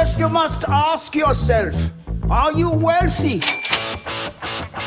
First, you must ask yourself Are you wealthy?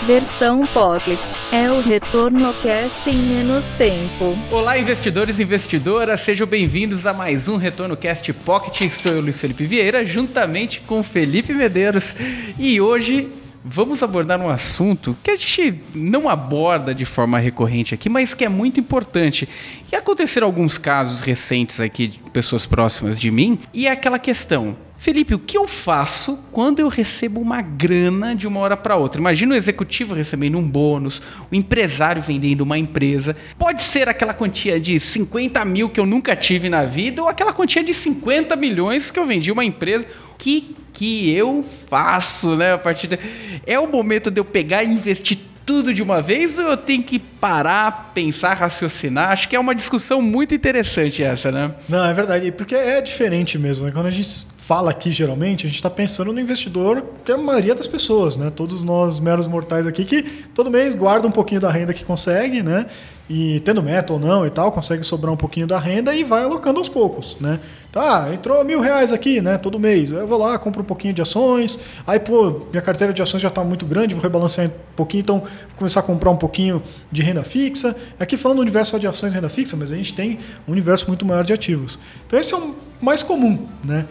Versão Pocket é o retorno cast em menos tempo. Olá, investidores e investidoras, sejam bem-vindos a mais um Retorno Cast Pocket. Estou eu, Luiz Felipe Vieira, juntamente com Felipe Medeiros. E hoje vamos abordar um assunto que a gente não aborda de forma recorrente aqui, mas que é muito importante. E aconteceram alguns casos recentes aqui de pessoas próximas de mim, e é aquela questão. Felipe, o que eu faço quando eu recebo uma grana de uma hora para outra? Imagina o executivo recebendo um bônus, o empresário vendendo uma empresa. Pode ser aquela quantia de 50 mil que eu nunca tive na vida, ou aquela quantia de 50 milhões que eu vendi uma empresa. O que, que eu faço, né? A partir de... É o momento de eu pegar e investir tudo de uma vez ou eu tenho que parar, pensar, raciocinar? Acho que é uma discussão muito interessante essa, né? Não, é verdade, porque é diferente mesmo. Né? Quando a gente fala aqui geralmente, a gente está pensando no investidor, que é a maioria das pessoas, né? Todos nós meros mortais aqui que todo mês guarda um pouquinho da renda que consegue, né? E tendo meta ou não e tal, consegue sobrar um pouquinho da renda e vai alocando aos poucos, né? Tá, entrou mil reais aqui, né? Todo mês. Eu vou lá, compro um pouquinho de ações. Aí, pô, minha carteira de ações já está muito grande, vou rebalancear um pouquinho, então vou começar a comprar um pouquinho de renda fixa. Aqui falando do universo de ações e renda fixa, mas a gente tem um universo muito maior de ativos. Então esse é o mais comum, né?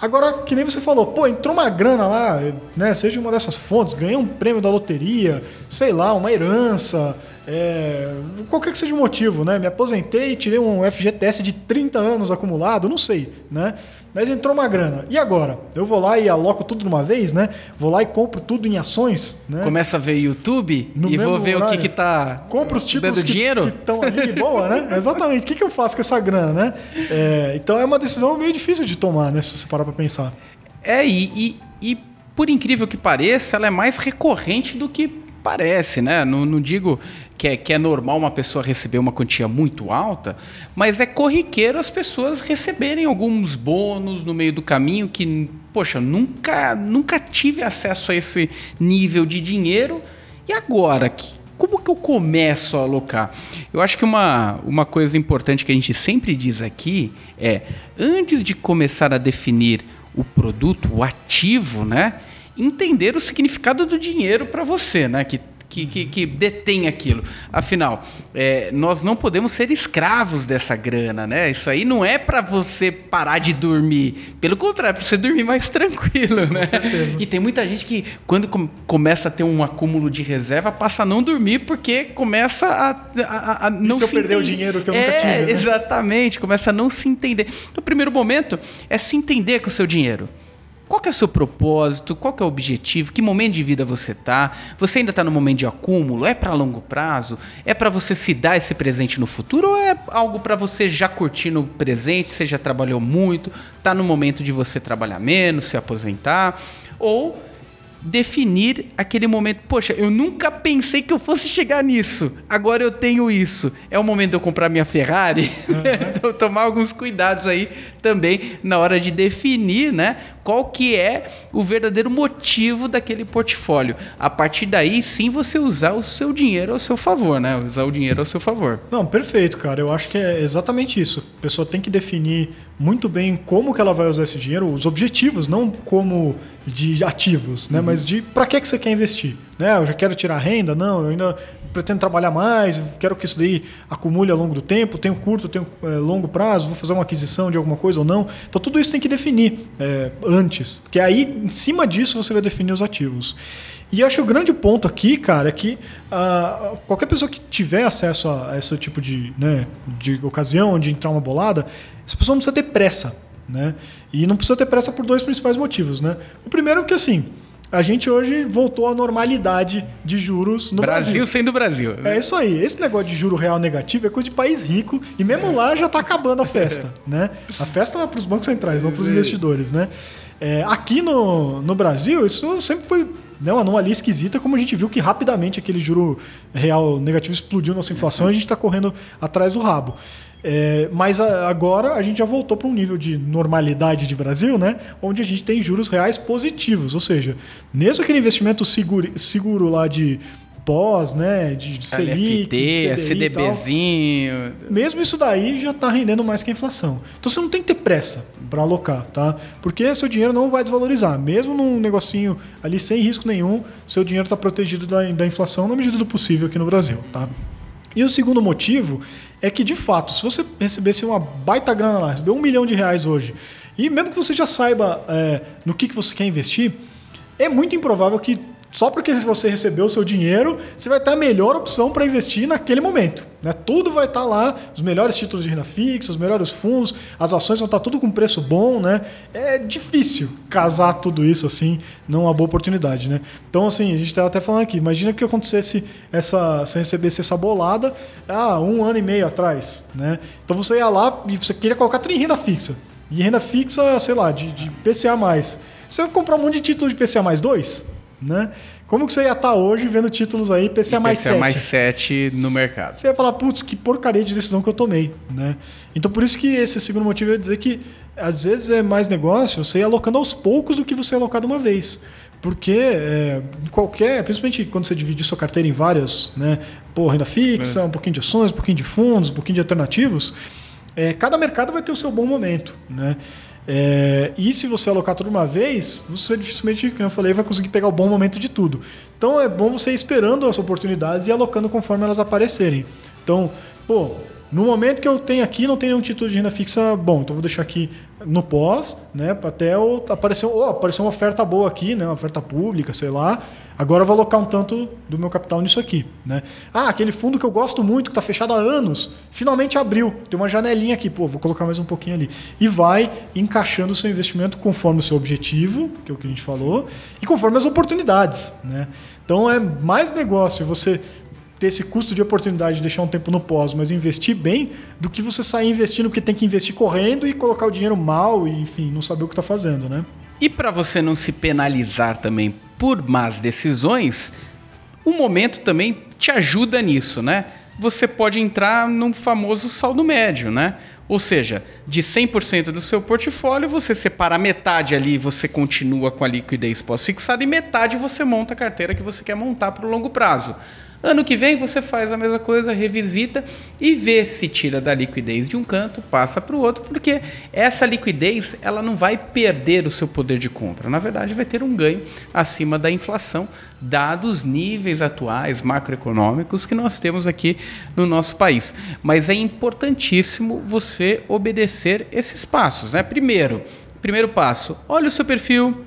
Agora, que nem você falou, pô, entrou uma grana lá, né? Seja uma dessas fontes, ganhei um prêmio da loteria, sei lá, uma herança, é, qualquer que seja o motivo, né? Me aposentei, tirei um FGTS de 30 anos acumulado, não sei, né? Mas entrou uma grana. E agora? Eu vou lá e aloco tudo de uma vez, né? Vou lá e compro tudo em ações, né? Começa a ver YouTube No e vou ver o que horário. que tá Compro os títulos que estão ali de boa, né? Exatamente. O que, que eu faço com essa grana, né? É, então é uma decisão meio difícil de tomar, né? Se você parar para pensar. É, e, e, e por incrível que pareça, ela é mais recorrente do que parece, né? Não, não digo que é, que é normal uma pessoa receber uma quantia muito alta, mas é corriqueiro as pessoas receberem alguns bônus no meio do caminho que, poxa, nunca, nunca tive acesso a esse nível de dinheiro. E agora? Que, como que eu começo a alocar? Eu acho que uma, uma coisa importante que a gente sempre diz aqui é, antes de começar a definir o produto, o ativo, né? Entender o significado do dinheiro para você, né? Que, que, que, que detém aquilo. Afinal, é, nós não podemos ser escravos dessa grana, né? Isso aí não é para você parar de dormir. Pelo contrário, é para você dormir mais tranquilo, né? certeza. E tem muita gente que, quando com- começa a ter um acúmulo de reserva, passa a não dormir porque começa a, a, a não se eu se perder o dinheiro que eu nunca É, tive, né? Exatamente, começa a não se entender. Então, o primeiro momento é se entender com o seu dinheiro. Qual é o seu propósito? Qual é o objetivo? Que momento de vida você está? Você ainda está no momento de acúmulo? É para longo prazo? É para você se dar esse presente no futuro? Ou é algo para você já curtir no presente? Você já trabalhou muito? Está no momento de você trabalhar menos, se aposentar? Ou definir aquele momento. Poxa, eu nunca pensei que eu fosse chegar nisso. Agora eu tenho isso. É o momento de eu comprar minha Ferrari. então tomar alguns cuidados aí também na hora de definir, né, qual que é o verdadeiro motivo daquele portfólio. A partir daí, sim, você usar o seu dinheiro ao seu favor, né? Usar o dinheiro ao seu favor. Não, perfeito, cara. Eu acho que é exatamente isso. A pessoa tem que definir muito bem como que ela vai usar esse dinheiro, os objetivos, não como de ativos, né? Mas de para que que você quer investir, né? Eu já quero tirar renda, não, eu ainda pretendo trabalhar mais, quero que isso daí acumule ao longo do tempo, tenho curto, tenho é, longo prazo, vou fazer uma aquisição de alguma coisa ou não. Então tudo isso tem que definir é, antes, porque aí em cima disso você vai definir os ativos. E acho que o grande ponto aqui, cara, é que ah, qualquer pessoa que tiver acesso a, a esse tipo de, né, de ocasião de entrar uma bolada, essa pessoa não precisa ter pressa. Né? E não precisa ter pressa por dois principais motivos. Né? O primeiro é que assim, a gente hoje voltou à normalidade de juros no Brasil, Brasil. sendo Brasil. É isso aí. Esse negócio de juro real negativo é coisa de país rico e mesmo lá já está acabando a festa, né? A festa é para os bancos centrais, não para os investidores, né? É, aqui no, no Brasil, isso sempre foi né, uma anomalia esquisita, como a gente viu que rapidamente aquele juro real negativo explodiu nossa inflação e a gente está correndo atrás do rabo. É, mas a- agora a gente já voltou para um nível de normalidade de Brasil, né? Onde a gente tem juros reais positivos. Ou seja, mesmo aquele investimento seguro, seguro lá de pós, né? De, de Selic, LFT, e tal. CDBzinho. Mesmo isso daí já está rendendo mais que a inflação. Então você não tem que ter pressa para alocar, tá? Porque seu dinheiro não vai desvalorizar. Mesmo num negocinho ali sem risco nenhum, seu dinheiro está protegido da, da inflação na medida do possível aqui no Brasil, tá? E o segundo motivo é que, de fato, se você recebesse uma baita grana lá, receber um milhão de reais hoje, e mesmo que você já saiba é, no que, que você quer investir, é muito improvável que só porque você recebeu o seu dinheiro, você vai ter a melhor opção para investir naquele momento. Né? Tudo vai estar lá, os melhores títulos de renda fixa, os melhores fundos, as ações vão estar tudo com preço bom. Né? É difícil casar tudo isso assim numa boa oportunidade. Né? Então, assim, a gente estava até falando aqui, imagina que acontecesse essa. Você recebesse essa bolada ah, um ano e meio atrás. Né? Então você ia lá e você queria colocar tudo em renda fixa. E renda fixa, sei lá, de, de PCA. Você vai comprar um monte de título de PCA mais 2? Né? Como que você ia estar hoje vendo títulos aí PCA mais PCA 7? mais 7 no mercado. Você ia falar, putz, que porcaria de decisão que eu tomei. Né? Então por isso que esse segundo motivo é dizer que às vezes é mais negócio você ir alocando aos poucos do que você alocar de uma vez. Porque é, qualquer, principalmente quando você dividir sua carteira em várias, né? Pô, renda fixa, É. um pouquinho de ações, um pouquinho de fundos, um pouquinho de alternativos, é, cada mercado vai ter o seu bom momento. Né? É, e se você alocar tudo uma vez, você dificilmente, como eu falei, vai conseguir pegar o bom momento de tudo. Então é bom você ir esperando as oportunidades e alocando conforme elas aparecerem. Então, pô, no momento que eu tenho aqui, não tem nenhum título de renda fixa bom, então vou deixar aqui no pós, né? Até eu aparecer, oh, apareceu uma oferta boa aqui, né? Uma oferta pública, sei lá. Agora eu vou alocar um tanto do meu capital nisso aqui, né? Ah, aquele fundo que eu gosto muito, que está fechado há anos, finalmente abriu. Tem uma janelinha aqui, pô, vou colocar mais um pouquinho ali. E vai encaixando o seu investimento conforme o seu objetivo, que é o que a gente falou, e conforme as oportunidades, né? Então é mais negócio você ter esse custo de oportunidade de deixar um tempo no pós, mas investir bem, do que você sair investindo porque tem que investir correndo e colocar o dinheiro mal e, enfim, não saber o que está fazendo, né? E para você não se penalizar também por más decisões, o momento também te ajuda nisso, né? Você pode entrar num famoso saldo médio, né? Ou seja, de 100% do seu portfólio, você separa metade ali, você continua com a liquidez pós-fixada e metade você monta a carteira que você quer montar para o longo prazo. Ano que vem você faz a mesma coisa, revisita e vê se tira da liquidez de um canto, passa para o outro, porque essa liquidez ela não vai perder o seu poder de compra. Na verdade, vai ter um ganho acima da inflação, dados os níveis atuais macroeconômicos que nós temos aqui no nosso país. Mas é importantíssimo você obedecer esses passos. Né? Primeiro, primeiro passo, olha o seu perfil,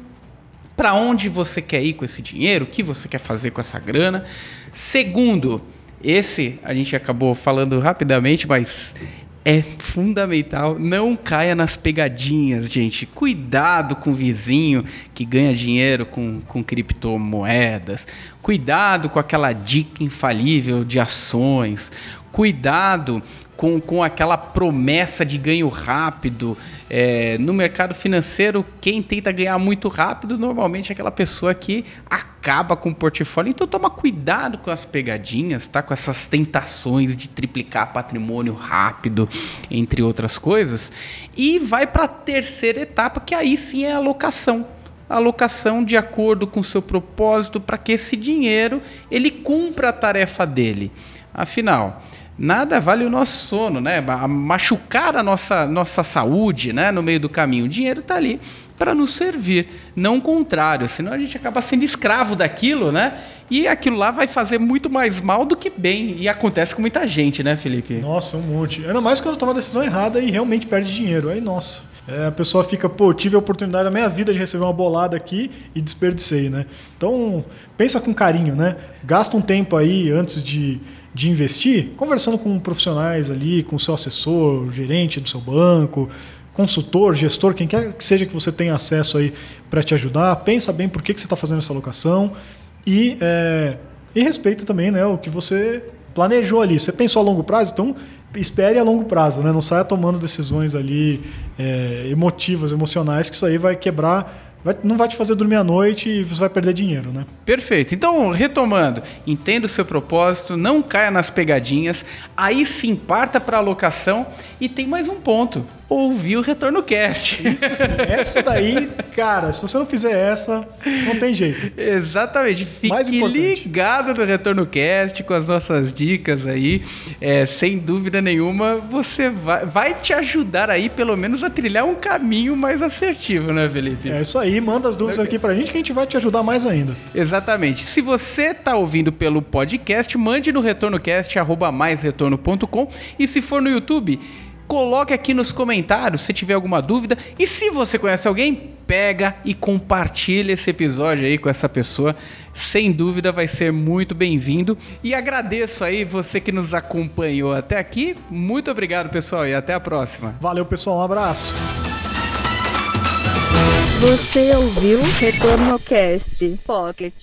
para onde você quer ir com esse dinheiro, o que você quer fazer com essa grana. Segundo, esse a gente acabou falando rapidamente, mas é fundamental, não caia nas pegadinhas, gente. Cuidado com o vizinho que ganha dinheiro com, com criptomoedas. Cuidado com aquela dica infalível de ações. Cuidado com, com aquela promessa de ganho rápido. É, no mercado financeiro, quem tenta ganhar muito rápido normalmente é aquela pessoa que acaba com o portfólio. Então toma cuidado com as pegadinhas, tá? Com essas tentações de triplicar patrimônio rápido, entre outras coisas. E vai para a terceira etapa, que aí sim é a alocação alocação de acordo com o seu propósito para que esse dinheiro ele cumpra a tarefa dele. Afinal, nada vale o nosso sono, né? Machucar a nossa, nossa saúde, né? No meio do caminho. O dinheiro está ali para nos servir, não o contrário. Senão a gente acaba sendo escravo daquilo, né? E aquilo lá vai fazer muito mais mal do que bem. E acontece com muita gente, né, Felipe? Nossa, um monte. Ainda mais quando toma a decisão errada e realmente perde dinheiro. Aí, nossa. É, a pessoa fica, pô, tive a oportunidade da minha vida de receber uma bolada aqui e desperdicei, né? Então, pensa com carinho, né? Gasta um tempo aí antes de, de investir, conversando com profissionais ali, com seu assessor, gerente do seu banco, consultor, gestor, quem quer que seja que você tenha acesso aí para te ajudar. Pensa bem por que, que você está fazendo essa alocação e, é, e respeita também né, o que você planejou ali. Você pensou a longo prazo, então espere a longo prazo, né? Não saia tomando decisões ali é, emotivas, emocionais, que isso aí vai quebrar, vai, não vai te fazer dormir à noite e você vai perder dinheiro, né? Perfeito. Então, retomando, entenda o seu propósito, não caia nas pegadinhas, aí sim parta para alocação e tem mais um ponto. Ouvir o Retorno Cast. Isso sim. Essa daí, cara, se você não fizer essa, não tem jeito. Exatamente. Fique ligado no Retorno Cast com as nossas dicas aí. É, sem dúvida nenhuma, você vai, vai te ajudar aí, pelo menos, a trilhar um caminho mais assertivo, né, Felipe? É isso aí, manda as dúvidas aqui pra gente que a gente vai te ajudar mais ainda. Exatamente. Se você tá ouvindo pelo podcast, mande no retornocast, arroba maisretorno.com. E se for no YouTube, coloque aqui nos comentários se tiver alguma dúvida. E se você conhece alguém, pega e compartilha esse episódio aí com essa pessoa. Sem dúvida vai ser muito bem-vindo. E agradeço aí você que nos acompanhou até aqui. Muito obrigado, pessoal, e até a próxima. Valeu, pessoal, um abraço. Você ouviu Retorno Cast Pocket.